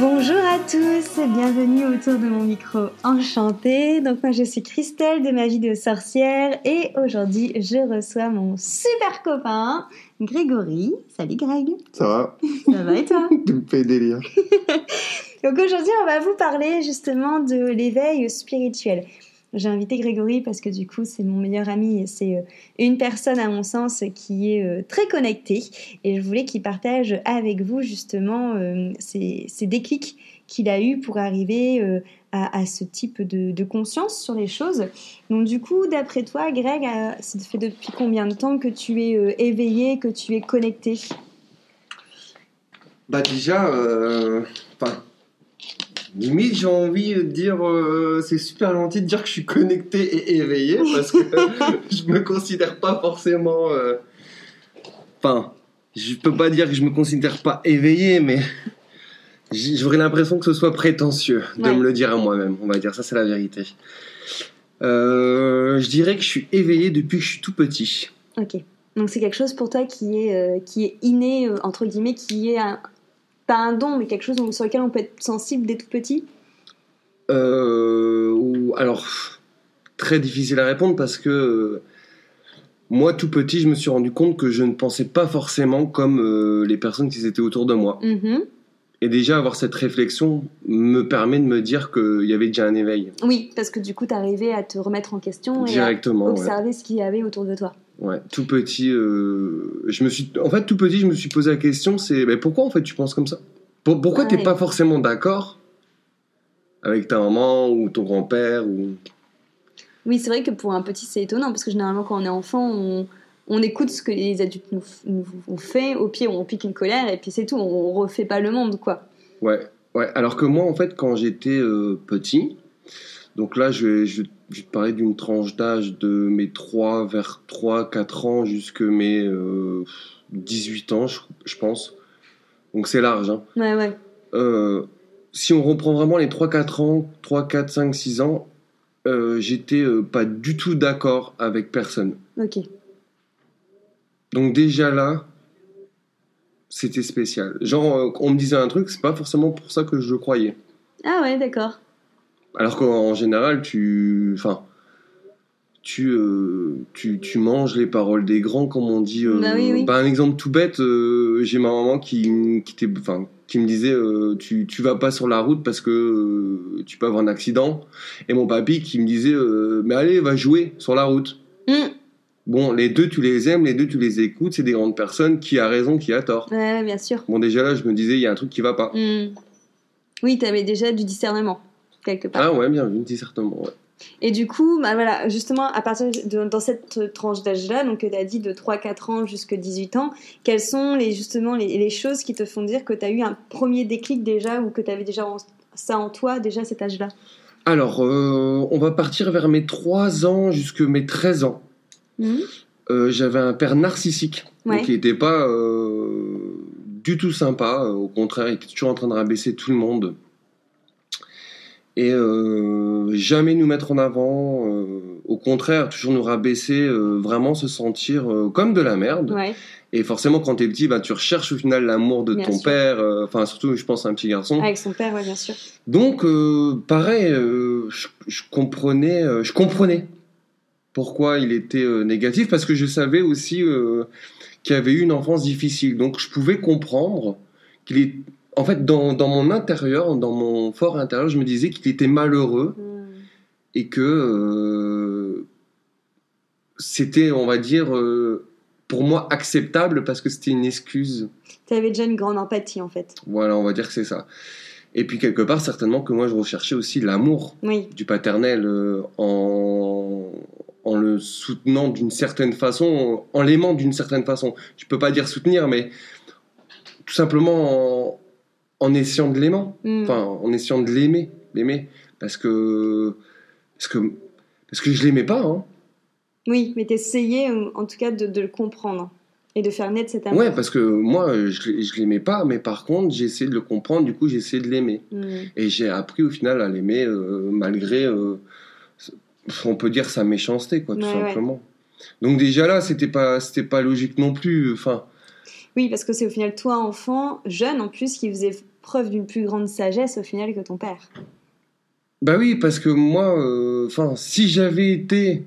Bonjour à tous, bienvenue autour de mon micro enchanté. Donc moi je suis Christelle de ma vie de sorcière et aujourd'hui je reçois mon super copain Grégory. Salut Greg. Ça va? Ça va et toi? Tu me fais délire. Donc aujourd'hui on va vous parler justement de l'éveil spirituel. J'ai invité Grégory parce que du coup c'est mon meilleur ami et c'est euh, une personne à mon sens qui est euh, très connectée et je voulais qu'il partage avec vous justement euh, ces, déclics qu'il a eu pour arriver à, ce type de, conscience sur les choses. Donc du coup d'après toi Greg, ça fait depuis combien de temps que tu es éveillé, que tu es connecté? Bah déjà, enfin Limite, j'ai envie de dire, euh, c'est super gentil de dire que je suis connecté et éveillé parce que je me considère pas forcément. Euh, enfin, je peux pas dire que je me considère pas éveillé, mais j'aurais l'impression que ce soit prétentieux de me le dire à moi-même. On va dire ça, c'est la vérité. Euh, je dirais que je suis éveillé depuis que je suis tout petit. Ok. Donc c'est quelque chose pour toi qui est, qui est inné, entre guillemets, qui est un, pas un don, mais quelque chose sur lequel on peut être sensible dès tout petit euh, Alors, très difficile à répondre parce que euh, moi, tout petit, je me suis rendu compte que je ne pensais pas forcément comme euh, les personnes qui étaient autour de moi. Mm-hmm. Et déjà, avoir cette réflexion me permet de me dire qu'il y avait déjà un éveil. Oui, parce que du coup, tu arrivais à te remettre en question et à observer ce qu'il y avait autour de toi. Ouais, tout petit, euh, je me suis, en fait, tout petit, je me suis posé la question, c'est, mais pourquoi en fait tu penses comme ça? Pourquoi tu t'es pas forcément d'accord avec ta maman ou ton grand-père ou Oui, c'est vrai que pour un petit, c'est étonnant parce que généralement, quand on est enfant, on, on écoute ce que les adultes nous, nous, ont fait. Au pire, on pique une colère et puis c'est tout. On refait pas le monde, quoi. Ouais, ouais. Alors que moi, en fait, quand j'étais euh, petit, donc là, je vais, je, te parler d'une tranche d'âge de mes 3 vers 3, 4 ans jusque mes 18 euh, ans, je, pense. Donc c'est large. Hein. Ouais, ouais. Euh, si on reprend vraiment les 3, 4 ans, 3, 4, 5, 6 ans, euh, j'étais pas du tout d'accord avec personne. Ok. Donc déjà là, c'était spécial. Genre, on me disait un truc, c'est pas forcément pour ça que je le croyais. Ah ouais, d'accord. Alors qu'en général, tu. Enfin. Tu, euh, tu, tu, manges les paroles des grands, comme on dit. Euh, bah oui, bah, un exemple tout bête, euh, j'ai ma maman qui, qui, qui me disait tu, tu vas pas sur la route parce que tu peux avoir un accident. Et mon papy qui me disait mais allez, va jouer sur la route. Mm. Bon, les deux, tu les aimes, les deux, tu les écoutes. C'est des grandes personnes. Qui a raison, qui a tort. Ouais, bien sûr. Bon, déjà là, je me disais, il y a un truc qui va pas. Mm. Oui, tu avais déjà du discernement quelque part. Ah ouais, bien vu, certainement. Ouais. Et du coup, bah voilà, justement, à partir de, dans cette tranche d'âge-là, donc tu as dit de 3-4 ans jusqu'à 18 ans, quelles sont les, justement les, les, choses qui te font dire que tu as eu un premier déclic déjà ou que tu avais déjà ça en toi, déjà à cet âge-là? Alors, euh, on va partir vers mes 3 ans jusqu'à mes 13 ans. Mmh. Euh, j'avais un père narcissique, donc il n'était pas euh, du tout sympa, au contraire, il était toujours en train de rabaisser tout le monde et euh, jamais nous mettre en avant, euh, au contraire, toujours nous rabaisser, euh, vraiment se sentir comme de la merde. Et forcément, quand t'es petit, bah, tu recherches au final l'amour de ton père, enfin surtout, je pense à un petit garçon. Avec son père, oui, bien sûr. Donc, pareil, je, je, comprenais, je comprenais pourquoi il était négatif, parce que je savais aussi qu'il avait eu une enfance difficile. Donc, je pouvais comprendre qu'il est en fait, dans, mon intérieur, dans mon fort intérieur, je me disais qu'il était malheureux hmm. et que euh, c'était, on va dire, euh, pour moi acceptable parce que c'était une excuse. Tu avais déjà une grande empathie en fait. Voilà, on va dire que c'est ça. Et puis quelque part, certainement que moi, je recherchais aussi l'amour du paternel euh, en, en le soutenant d'une certaine façon, en l'aimant d'une certaine façon. Je peux pas dire soutenir, mais tout simplement en, essayant de l'aimer, mm. enfin en essayant de l'aimer, l'aimer, parce que parce que Parce que je l'aimais pas. Hein. Oui, mais t'essayais en tout cas de, le comprendre et de faire naître cet amour. Ouais, parce que moi, je, je l'aimais pas, mais par contre, j'ai essayé de le comprendre, du coup, j'ai essayé de l'aimer. Hmm. Et j'ai appris au final à l'aimer euh, malgré, euh, on peut dire, sa méchanceté, quoi, tout simplement. Donc déjà là, c'était pas, c'était pas logique non plus. Enfin. Oui, parce que c'est au final toi, enfant, jeune en plus, qui faisait preuve d'une plus grande sagesse au final que ton père. Bah oui, parce que moi, euh, si j'avais été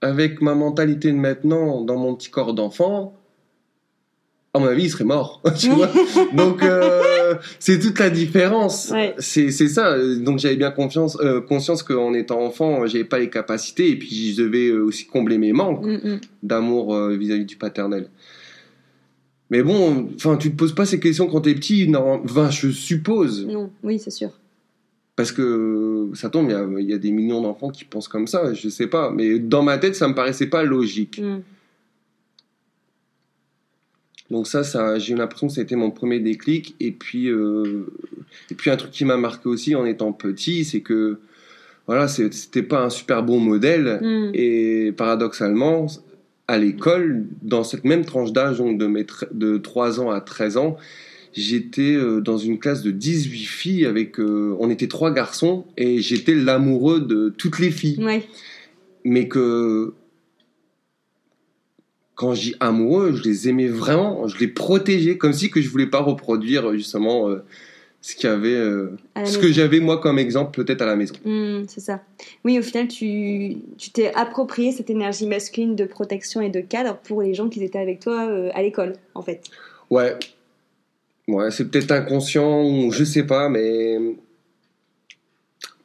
avec ma mentalité de maintenant dans mon petit corps d'enfant, à mon avis, il serait mort. tu vois Donc, euh, c'est toute la différence. C'est ça. Donc, j'avais bien confiance, euh, conscience qu'en étant enfant, j'avais pas les capacités et puis je devais aussi combler mes manques mm, mm. d'amour vis-à-vis du paternel. Mais bon, enfin, tu te poses pas ces questions quand tu es petit. Non, enfin, je suppose. Non, oui, c'est sûr. Parce que ça tombe, il y, a, des millions d'enfants qui pensent comme ça, je sais pas. Mais dans ma tête, ça me paraissait pas logique. Mm. Donc ça, ça j'ai l'impression que ça a été mon premier déclic. Et puis, euh, et puis un truc qui m'a marqué aussi en étant petit, c'est que voilà, c'était pas un super bon modèle. Mm. Et paradoxalement, à l'école, dans cette même tranche d'âge, donc de, de 3 ans à 13 ans, j'étais euh, dans une classe de 18 filles avec euh, on était trois garçons et j'étais l'amoureux de toutes les filles. Mais que quand je dis amoureux, je les aimais vraiment, je les protégeais comme si que je voulais pas reproduire justement euh, ce qu'il avait ce que j'avais moi comme exemple peut-être à la maison. Mmh, c'est ça. Oui, au final tu tu t'es approprié cette énergie masculine de protection et de cadre pour les gens qui étaient avec toi à l'école en fait. Ouais, Ouais, c'est peut-être inconscient ou je sais pas, mais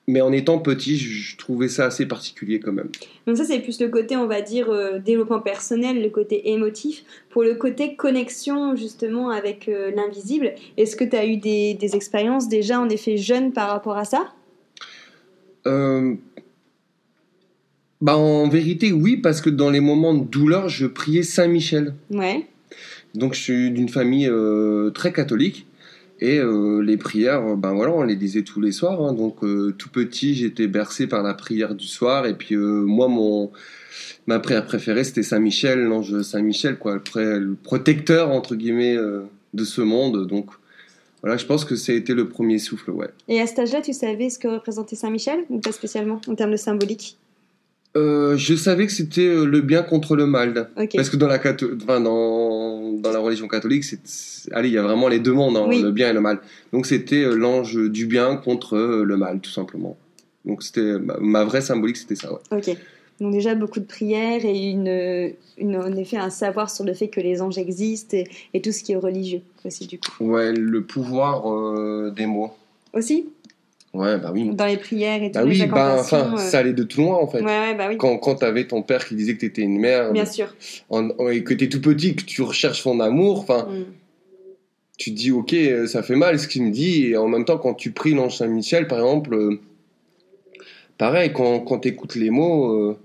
mais en étant petit, je trouvais ça assez particulier quand même. Donc ça, c'est plus le côté, on va dire, euh, développement personnel, le côté émotif. Pour le côté connexion, justement, avec euh, l'invisible, est-ce que tu as eu des, des, expériences déjà, en effet, jeunes par rapport à ça? Euh, bah, En vérité, oui, parce que dans les moments de douleur, je priais Saint-Michel. Ouais. Donc je suis d'une famille euh, très catholique et euh, les prières, ben voilà, on les disait tous les soirs. Hein. donc euh, tout petit, j'étais bercé par la prière du soir et puis moi mon ma prière préférée c'était Saint Michel, l'ange Saint Michel quoi, le, protecteur entre guillemets de ce monde. Donc voilà, je pense que ça a été le premier souffle, ouais. Et à cet âge-là, tu savais ce que représentait Saint Michel ou pas spécialement en termes de symbolique? Euh, je savais que c'était euh, le bien contre le mal. Parce que dans la, enfin, dans, dans la religion catholique, c'est, allez, il y a vraiment les deux mondes, hein, le bien et le mal. Donc c'était euh, l'ange du bien contre le mal, tout simplement. Donc c'était ma, vraie symbolique, c'était ça. Ouais. Ok. Donc déjà beaucoup de prières et une, une, en effet un savoir sur le fait que les anges existent et, tout ce qui est religieux aussi du coup. Ouais, le pouvoir des mots. Aussi? Ouais, bah oui. Dans les prières et tout. Bah oui, bah, enfin, ça allait de tout loin en fait. Ouais, ouais, bah oui. Quand, quand t'avais ton père qui disait que t'étais une mère. Bien sûr. et que t'es tout petit, que tu recherches son amour, enfin. Mm. Tu te dis, ok, ça fait mal ce qu'il me dit, et en même temps, quand tu pries l'ange Saint-Michel, par exemple, euh, pareil, quand, quand t'écoutes les mots, euh,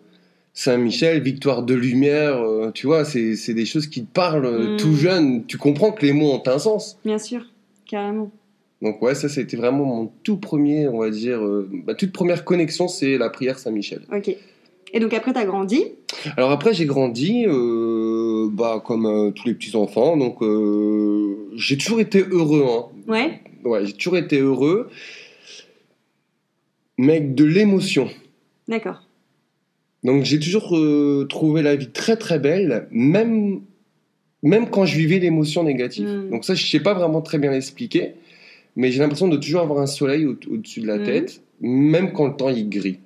Saint-Michel, victoire de lumière, euh, tu vois, c'est des choses qui te parlent mm. tout jeune. Tu comprends que les mots ont un sens. Bien sûr, carrément. Donc ouais, ça c'était vraiment mon tout premier, on va dire, euh, ma toute première connexion, c'est la prière Saint-Michel. Ok. Et donc après, tu as grandi? Alors après, j'ai grandi, euh, bah, comme euh, tous les petits enfants. Donc j'ai toujours été heureux. Hein. Ouais. Ouais, j'ai toujours été heureux, mais avec de l'émotion. D'accord. Donc j'ai toujours trouvé la vie très très belle, même même quand je vivais l'émotion négative. Hmm. Donc ça, je sais pas vraiment très bien l'expliquer mais j'ai l'impression de toujours avoir un soleil au-dessus de la mhm. tête, même quand le temps est gris.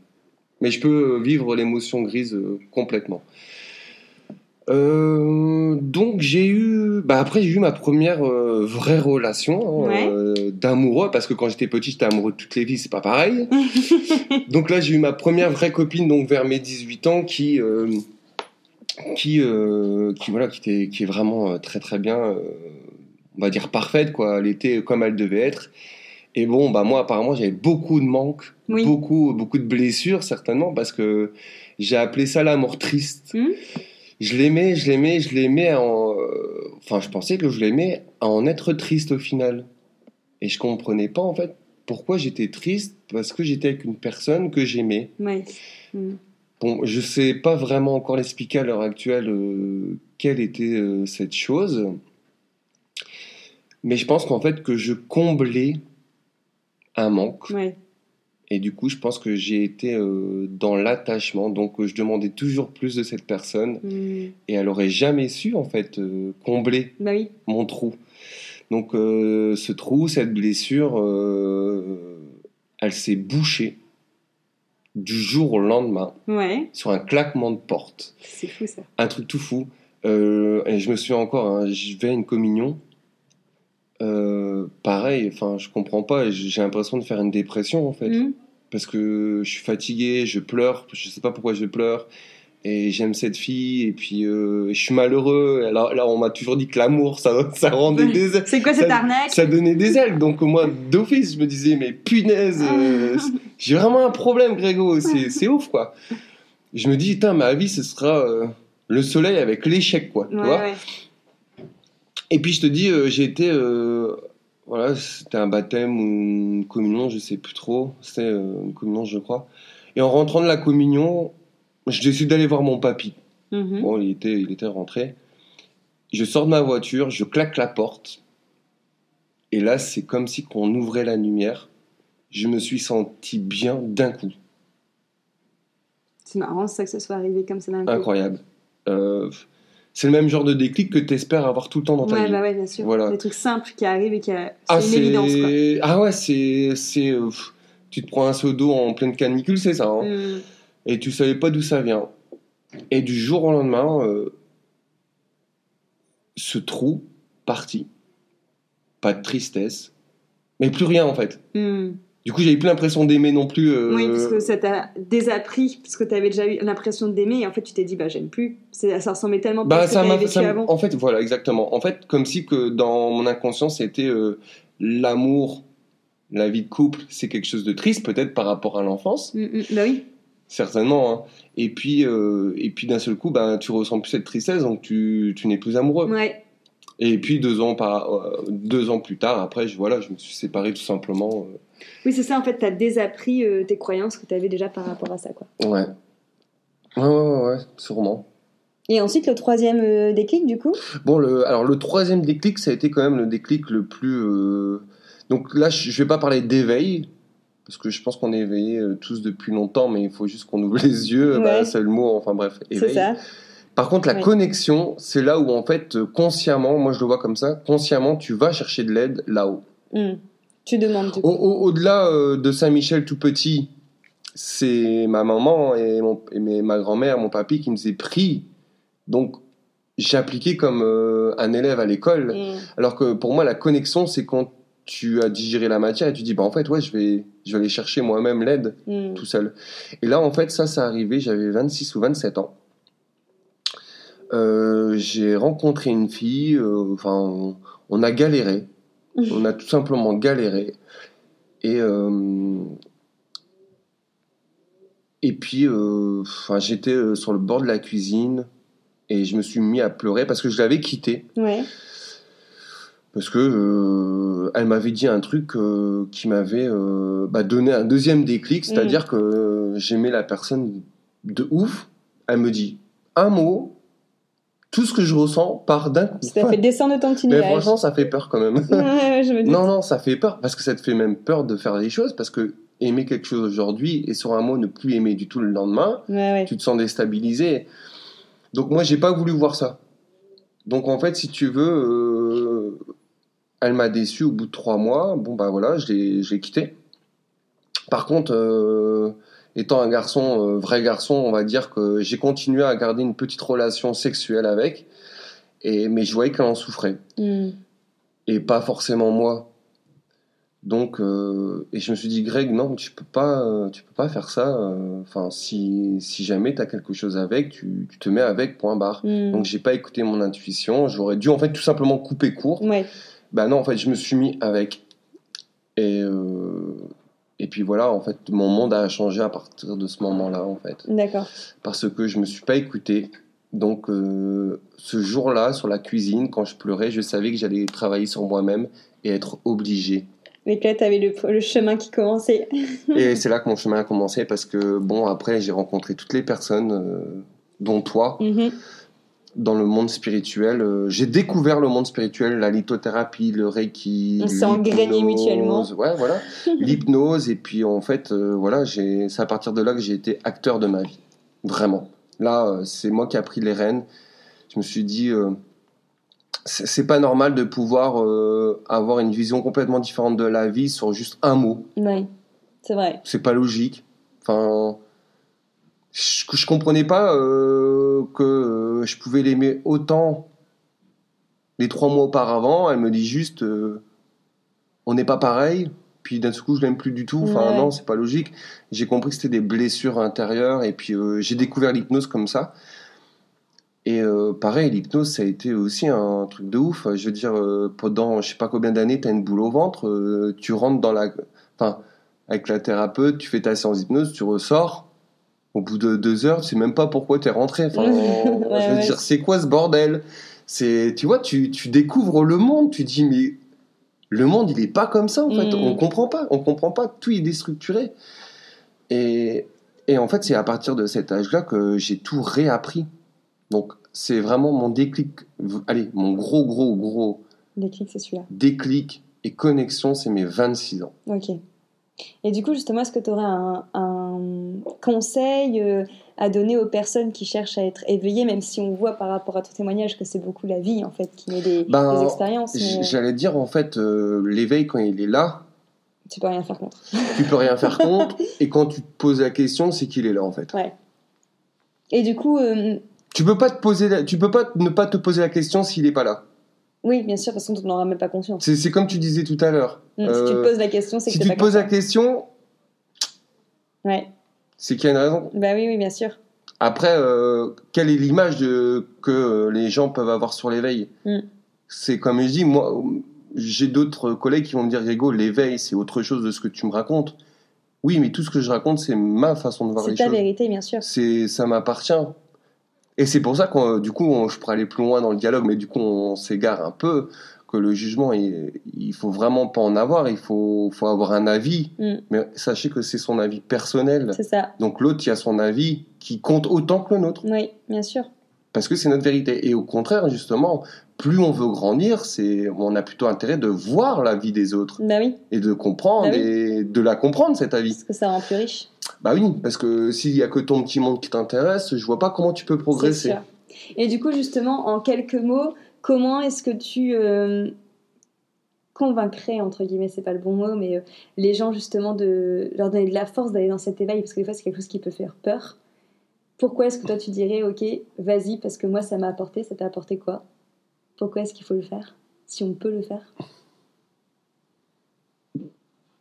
Mais je peux vivre l'émotion grise euh, complètement. Euh, donc j'ai eu, bah après j'ai eu ma première euh, vraie relation hein, d'amoureux parce que quand j'étais petit j'étais amoureux de toutes les vies, c'est pas pareil. donc là j'ai eu ma première vraie copine donc vers mes 18 ans qui qui qui voilà qui était qui est vraiment très très bien on va dire parfaite quoi. Elle était comme elle devait être. Et bon, bah moi apparemment j'avais beaucoup de manques, beaucoup beaucoup de blessures certainement parce que j'ai appelé ça l'amour triste. Hmm. Je l'aimais, je l'aimais, je l'aimais en enfin je pensais que je l'aimais à en être triste au final. Et je comprenais pas en fait pourquoi j'étais triste parce que j'étais avec une personne que j'aimais. Hmm. bon, je sais pas vraiment encore l'expliquer à l'heure actuelle euh, quelle était euh, cette chose, mais je pense qu'en fait que je comblais un manque. Ouais. Et du coup, je pense que j'ai été euh, dans l'attachement. Donc, euh, je demandais toujours plus de cette personne. Hmm. Et elle aurait jamais su, en fait, euh, combler Bah oui. mon trou. Donc, ce trou, cette blessure, elle s'est bouchée du jour au lendemain Ouais. sur un claquement de porte. C'est fou ça. Un truc tout fou. Et je me souviens encore, hein, je vais à une communion. Euh, pareil, enfin, je comprends pas. J'ai l'impression de faire une dépression, en fait Hmm. parce que je suis fatigué, je pleure, je sais pas pourquoi je pleure, et j'aime cette fille, et puis euh, je suis malheureux. Alors là, on m'a toujours dit que l'amour, ça, ça rendait des ailes, C'est quoi cette Ça- arnaque ça donnait des ailes. Donc moi, d'office, je me disais, mais punaise, euh, j'ai vraiment un problème, Grégo, c'est ouf, quoi. Je me dis, putain, ma vie, ce sera le soleil avec l'échec, quoi. tu vois ouais. Et puis je te dis, euh, j'ai été, euh, voilà, c'était un baptême ou une communion, je sais plus trop. C'était euh, une communion, je crois. Et en rentrant de la communion, je décide d'aller voir mon papy. Mhm. Bon, il était, il était rentré. Je sors de ma voiture, je claque la porte. Et là, c'est comme si qu'on ouvrait la lumière. Je me suis senti bien d'un coup. C'est marrant ça que ça soit arrivé comme ça d'un coup. Incroyable. Euh, c'est le même genre de déclic que tu espères avoir tout le temps dans ta Ouais, vie. bah ouais, bien sûr. Voilà. Des trucs simples qui arrivent et qui a... Ah, c'est une évidence quoi. c'est... Ah ouais, c'est... c'est euh, tu te prends un seau d'eau en pleine canicule, c'est ça. hein. Hmm. Et tu savais pas d'où ça vient. Et du jour au lendemain, euh, ce trou parti. Pas de tristesse. Mais plus rien en fait. Hmm. Du coup, j'avais plus l'impression d'aimer non plus. euh, Oui, parce que ça t'a désappris, parce que tu avais déjà eu l'impression d'aimer, et en fait tu t'es dit, bah j'aime plus. Ça ressemblait tellement pas à Bah, ce que t'avais vécu avant. en fait, voilà, exactement. En fait, comme si que dans mon inconscient, c'était euh, l'amour, la vie de couple, c'est quelque chose de triste, peut-être par rapport à l'enfance. Hmm, hmm. Bah oui. Certainement. hein. Et puis, euh, et puis d'un seul coup, ben, tu ressens plus cette tristesse, donc tu, tu n'es plus amoureux. Ouais. Et puis deux ans, par, euh, deux ans plus tard, après, je, voilà, je me suis séparé tout simplement. euh, Oui, c'est ça, en fait, tu as désappris euh, tes croyances que tu avais déjà par rapport à ça. Quoi. ouais. Ouais, ouais, ouais, sûrement. Et ensuite, le troisième euh, déclic, du coup? Bon, le, alors le troisième déclic, ça a été quand même le déclic le plus. euh, Donc là, je je vais pas parler d'éveil, parce que je pense qu'on est éveillés tous depuis longtemps, mais il faut juste qu'on ouvre les yeux. Ouais. Bah, c'est le mot, enfin bref, C'est éveil. ça. Par contre, la connexion, c'est là où en fait, euh, consciemment, moi je le vois comme ça, consciemment, tu vas chercher de l'aide là-haut. Hmm. Tu demandes, du au- Au-delà euh, de Saint-Michel tout petit, c'est ma maman et, mon, et mes- ma grand-mère, mon papy qui nous est pris. Donc, j'ai appliqué comme euh, un élève à l'école. Hmm. Alors que pour moi, la connexion, c'est quand tu as digéré la matière et tu dis, bah en fait, ouais, je vais, je vais aller chercher moi-même l'aide Hmm. tout seul. Et là, en fait, ça, ça arrivé, j'avais 26 ou 27 ans. Euh, j'ai rencontré une fille, euh, enfin, on, on a galéré. On a tout simplement galéré. Et, euh, et puis, enfin, j'étais sur le bord de la cuisine et je me suis mis à pleurer parce que je l'avais quittée. Ouais. Parce que elle m'avait dit un truc qui m'avait bah, donné un deuxième déclic, c'est-à-dire que euh, j'aimais la personne de ouf. Elle me dit un mot, tout ce que je ressens part d'un coup. Ça fait descendre de ton petit Mais franchement, ça fait peur quand même. Ouais, je me dis. non, non, ça fait peur parce que ça te fait même peur de faire des choses parce que aimer quelque chose aujourd'hui et sur un mot ne plus aimer du tout le lendemain, Ouais, ouais. tu te sens déstabilisé. Donc moi, j'ai pas voulu voir ça. Donc en fait, si tu veux, euh, elle m'a déçu au bout de trois mois. Bon bah voilà, je l'ai, je l'ai quitté. Par contre, euh, étant un garçon, euh, vrai garçon, on va dire que j'ai continué à garder une petite relation sexuelle avec. Et mais je voyais qu'elle en souffrait Hmm. et pas forcément moi. Donc, euh, et je me suis dit, Greg, non, tu peux pas, euh, tu peux pas faire ça. euh, Enfin, si, si jamais tu as quelque chose avec, tu, tu te mets avec, point barre. Hmm. Donc, j'ai pas écouté mon intuition. J'aurais dû, en fait, tout simplement couper court. Ouais. Ben non, en fait, je me suis mis avec. Et, euh, et puis voilà, en fait, mon monde a changé à partir de ce moment-là, en fait. D'accord. Parce que je me suis pas écouté. Donc, euh, ce jour-là, sur la cuisine, quand je pleurais, je savais que j'allais travailler sur moi-même et être obligé Mais que là, tu avais le, chemin qui commençait. et c'est là que mon chemin a commencé parce que, bon, après, j'ai rencontré toutes les personnes, euh, dont toi, mm-hmm. Dans le monde spirituel. Euh, j'ai découvert le monde spirituel, la lithothérapie, le reiki. On s'est mutuellement. Ouais, voilà. L'hypnose. Et puis, en fait, euh, voilà, c'est à partir de là que j'ai été acteur de ma vie. Vraiment. Là, c'est moi qui ai pris les rênes. Je me suis dit c'est pas normal de pouvoir euh, avoir une vision complètement différente de la vie sur juste un mot. Oui, c'est vrai. C'est pas logique. Enfin, je, je comprenais pas euh, que euh, je pouvais l'aimer autant les trois mois auparavant. Elle me dit juste, on n'est pas pareil. Puis d'un coup, je l'aime plus du tout. Enfin, non, c'est pas logique. J'ai compris que c'était des blessures intérieures. Et puis, j'ai découvert l'hypnose comme ça. Et euh, pareil, l'hypnose, ça a été aussi un truc de ouf. Je veux dire, euh, pendant je sais pas combien d'années, tu as une boule au ventre, euh, tu rentres dans la. Enfin, avec la thérapeute, tu fais ta séance d'hypnose, tu ressors. Au bout de deux heures, tu sais même pas pourquoi tu es rentré. Enfin, je veux dire, c'est quoi ce bordel? C'est, Tu vois, tu, tu découvres le monde, tu dis, mais le monde, il est pas comme ça, en fait. Mm. On comprend pas, on comprend pas, tout est déstructuré. Et, et en fait, c'est à partir de cet âge-là que j'ai tout réappris. Donc, c'est vraiment mon déclic. Allez, mon gros, gros, gros. Déclic, c'est celui-là. Déclic et connexion, c'est mes 26 ans. Ok. Et du coup, justement, est-ce que tu aurais un, conseil euh, à donner aux personnes qui cherchent à être éveillées, même si on voit par rapport à ton témoignage que c'est beaucoup la vie, en fait, qui met des, ben, expériences euh, J'allais dire, en fait, euh, l'éveil, quand il est là, tu peux rien faire contre. tu peux rien faire contre, et quand tu te poses la question, c'est qu'il est là, en fait. Ouais. Et du coup, tu peux pas te poser, tu peux pas ne pas te poser la question s'il est pas là. Oui, bien sûr, parce qu'on n'en aura même pas conscience. C'est comme tu disais tout à l'heure. Mm, si tu te euh, poses la question, c'est que Si tu te poses la question, ouais. c'est qu'il y a une raison. Bah oui, oui, bien sûr. Après, euh, quelle est l'image que les gens peuvent avoir sur l'éveil? Mm. C'est comme je dis, moi, j'ai d'autres collègues qui vont me dire, Grégo, l'éveil, c'est autre chose de ce que tu me racontes. Oui, mais tout ce que je raconte, c'est ma façon de voir les choses. C'est ta vérité, bien sûr. C'est, ça m'appartient. Et c'est pour ça que du coup, je pourrais aller plus loin dans le dialogue, mais du coup, on s'égare un peu. Que le jugement, il, il faut vraiment pas en avoir. Il faut, faut avoir un avis, mm. mais sachez que c'est son avis personnel. C'est ça. Donc l'autre, il a son avis qui compte autant que le nôtre. Oui, bien sûr. Parce que c'est notre vérité. Et au contraire, justement, plus on veut grandir, c'est on a plutôt intérêt de voir la vie des autres. Bah oui. Et de comprendre bah et de la comprendre cette avis. Parce que ça rend plus riche. Bah oui, parce que s'il y a que ton petit monde qui t'intéresse, je vois pas comment tu peux progresser. Et du coup, justement, en quelques mots, comment est-ce que tu euh, convaincrais, entre guillemets, c'est pas le bon mot, mais euh, les gens justement de leur donner de la force d'aller dans cet éveil, parce que des fois c'est quelque chose qui peut faire peur. Pourquoi est-ce que toi tu dirais, ok, vas-y, parce que moi ça m'a apporté, ça t'a apporté quoi? Pourquoi est-ce qu'il faut le faire? Si on peut le faire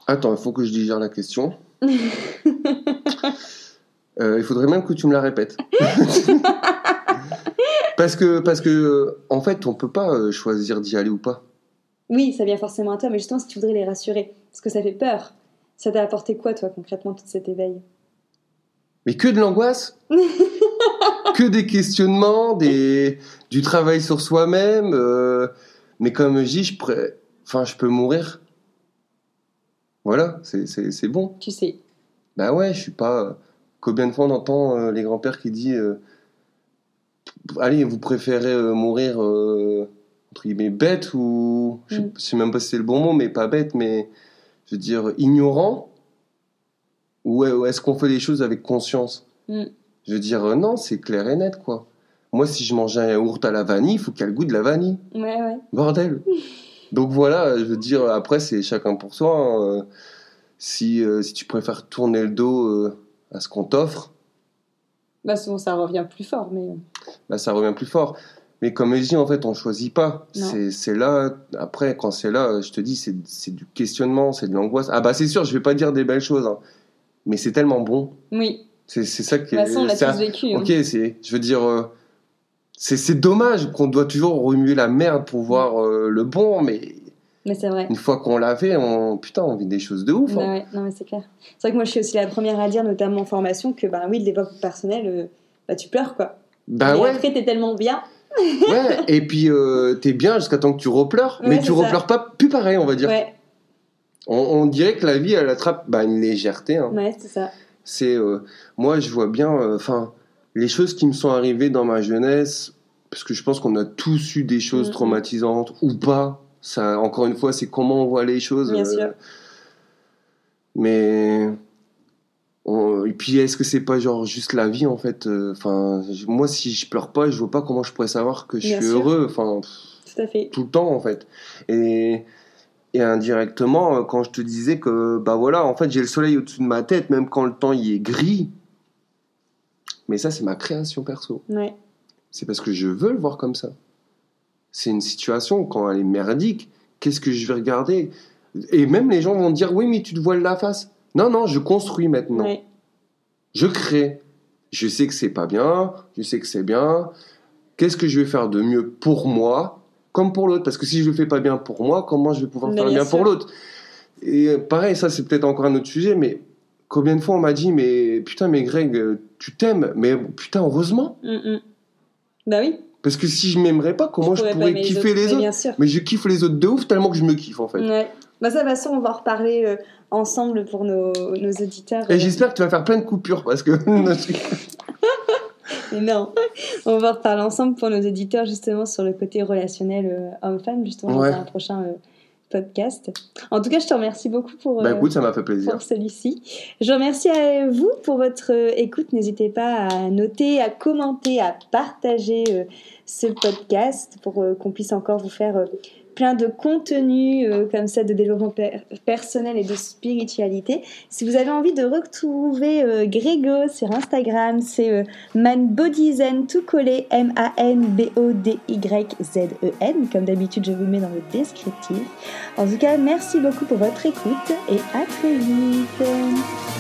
Attends, il faut que je digère la question. Euh, il faudrait même que tu me la répètes. parce que, parce que, en fait, on peut pas euh, choisir d'y aller ou pas. Oui, ça vient forcément à toi, mais justement, si tu voudrais les rassurer, parce que ça fait peur, ça t'a apporté quoi, toi, concrètement, tout cet éveil? Mais que de l'angoisse Que des questionnements, des... du travail sur soi-même. Euh, mais comme je dis, je, enfin, je peux mourir. Voilà, c'est bon. Tu sais. Bah ouais, je suis pas. Combien de fois on entend euh, les grands-pères qui disent euh, Allez, vous préférez euh, mourir entre guillemets bête ou. Je mm. sais même pas si c'est le bon mot, mais pas bête, mais je veux dire ignorant Ou, est-ce qu'on fait les choses avec conscience? Mm. Je veux dire, non, c'est clair et net, quoi. Moi, si je mange un yaourt à la vanille, il faut qu'il y ait le goût de la vanille. Ouais, ouais. Bordel. Donc voilà, je veux dire, après, c'est chacun pour soi. Hein. Si, euh, si tu préfères tourner le dos euh, à ce qu'on t'offre. Bah, souvent, ça revient plus fort. Mais... Euh. Bah, ça revient plus fort. Mais comme je dis, en fait, on choisit pas. C'est là, après, quand c'est là, je te dis, c'est du questionnement, c'est de l'angoisse. Ah bah c'est sûr, je vais pas dire des belles choses, hein. mais c'est tellement bon. Oui. C'est ça qui est. on l'a tous vécu. Hein. Ok, c'est, je veux dire, c'est dommage qu'on doit toujours remuer la merde pour voir le bon, mais mais c'est vrai. Une fois qu'on l'a fait, on, putain, on vit des choses de ouf. Hein. non, mais c'est clair. C'est vrai que moi, je suis aussi la première à dire, notamment en formation, que bah, oui, le développement personnel, euh, bah, tu pleures, quoi. Bah ouais. après, t'es tellement bien. ouais, et puis euh, t'es bien jusqu'à temps que tu repleures, mais tu repleures pas plus pareil, on va dire. Ouais. On, dirait que la vie, elle attrape bah, une légèreté. Hein. Ouais, c'est ça. C'est, euh, moi, je vois bien, euh, enfin, les choses qui me sont arrivées dans ma jeunesse, parce que je pense qu'on a tous eu des choses mm-hmm. traumatisantes ou pas. Ça, encore une fois, c'est comment on voit les choses. Bien sûr. Mais et puis est-ce que c'est pas genre juste la vie en fait Enfin, moi, si je pleure pas, je vois pas comment je pourrais savoir que je suis heureux. Enfin, tout à fait. Tout le temps en fait. Et et indirectement, euh, quand je te disais que, bah voilà, en fait, j'ai le soleil au-dessus de ma tête, même quand le temps y est gris. Mais ça, c'est ma création perso. Ouais. C'est parce que je veux le voir comme ça. C'est une situation, quand elle est merdique, qu'est-ce que je vais regarder? Et même les gens vont dire, oui, mais tu te voiles la face. Non, non, je construis maintenant. Ouais. Je crée. Je sais que c'est pas bien, je sais que c'est bien. Qu'est-ce que je vais faire de mieux pour moi comme pour l'autre? Parce que si je le fais pas bien pour moi, comment je vais pouvoir faire bien, pour l'autre? Et euh, pareil, ça c'est peut-être encore un autre sujet, mais combien de fois on m'a dit, mais putain, mais Greg, euh, tu t'aimes, mais putain, heureusement. Mm, mm. Bah oui. Parce que si je m'aimerais pas, comment je, pourrais kiffer les autres, mais, je kiffe les autres de ouf tellement que je me kiffe en fait. Ouais. Bah ça, toute façon, on va en reparler euh, ensemble pour nos, nos auditeurs. Et j'espère que tu vas faire plein de coupures parce que. non, on va reparler ensemble pour nos éditeurs justement sur le côté relationnel euh, homme-femme, justement dans un prochain euh, podcast. En tout cas, je te remercie beaucoup pour, bah, écoute, ça m'a fait plaisir. pour celui-ci. Je remercie à vous pour votre euh, écoute. N'hésitez pas à noter, à commenter, à partager ce podcast pour qu'on puisse encore vous faire plein de contenus euh, comme ça de développement personnel et de spiritualité. Si vous avez envie de retrouver euh, Grégo sur Instagram, c'est euh, manbodyzen tout collé M-A-N-B-O-D-Y-Z-E-N. Comme d'habitude, je vous mets dans le descriptif. En tout cas, merci beaucoup pour votre écoute et à très vite.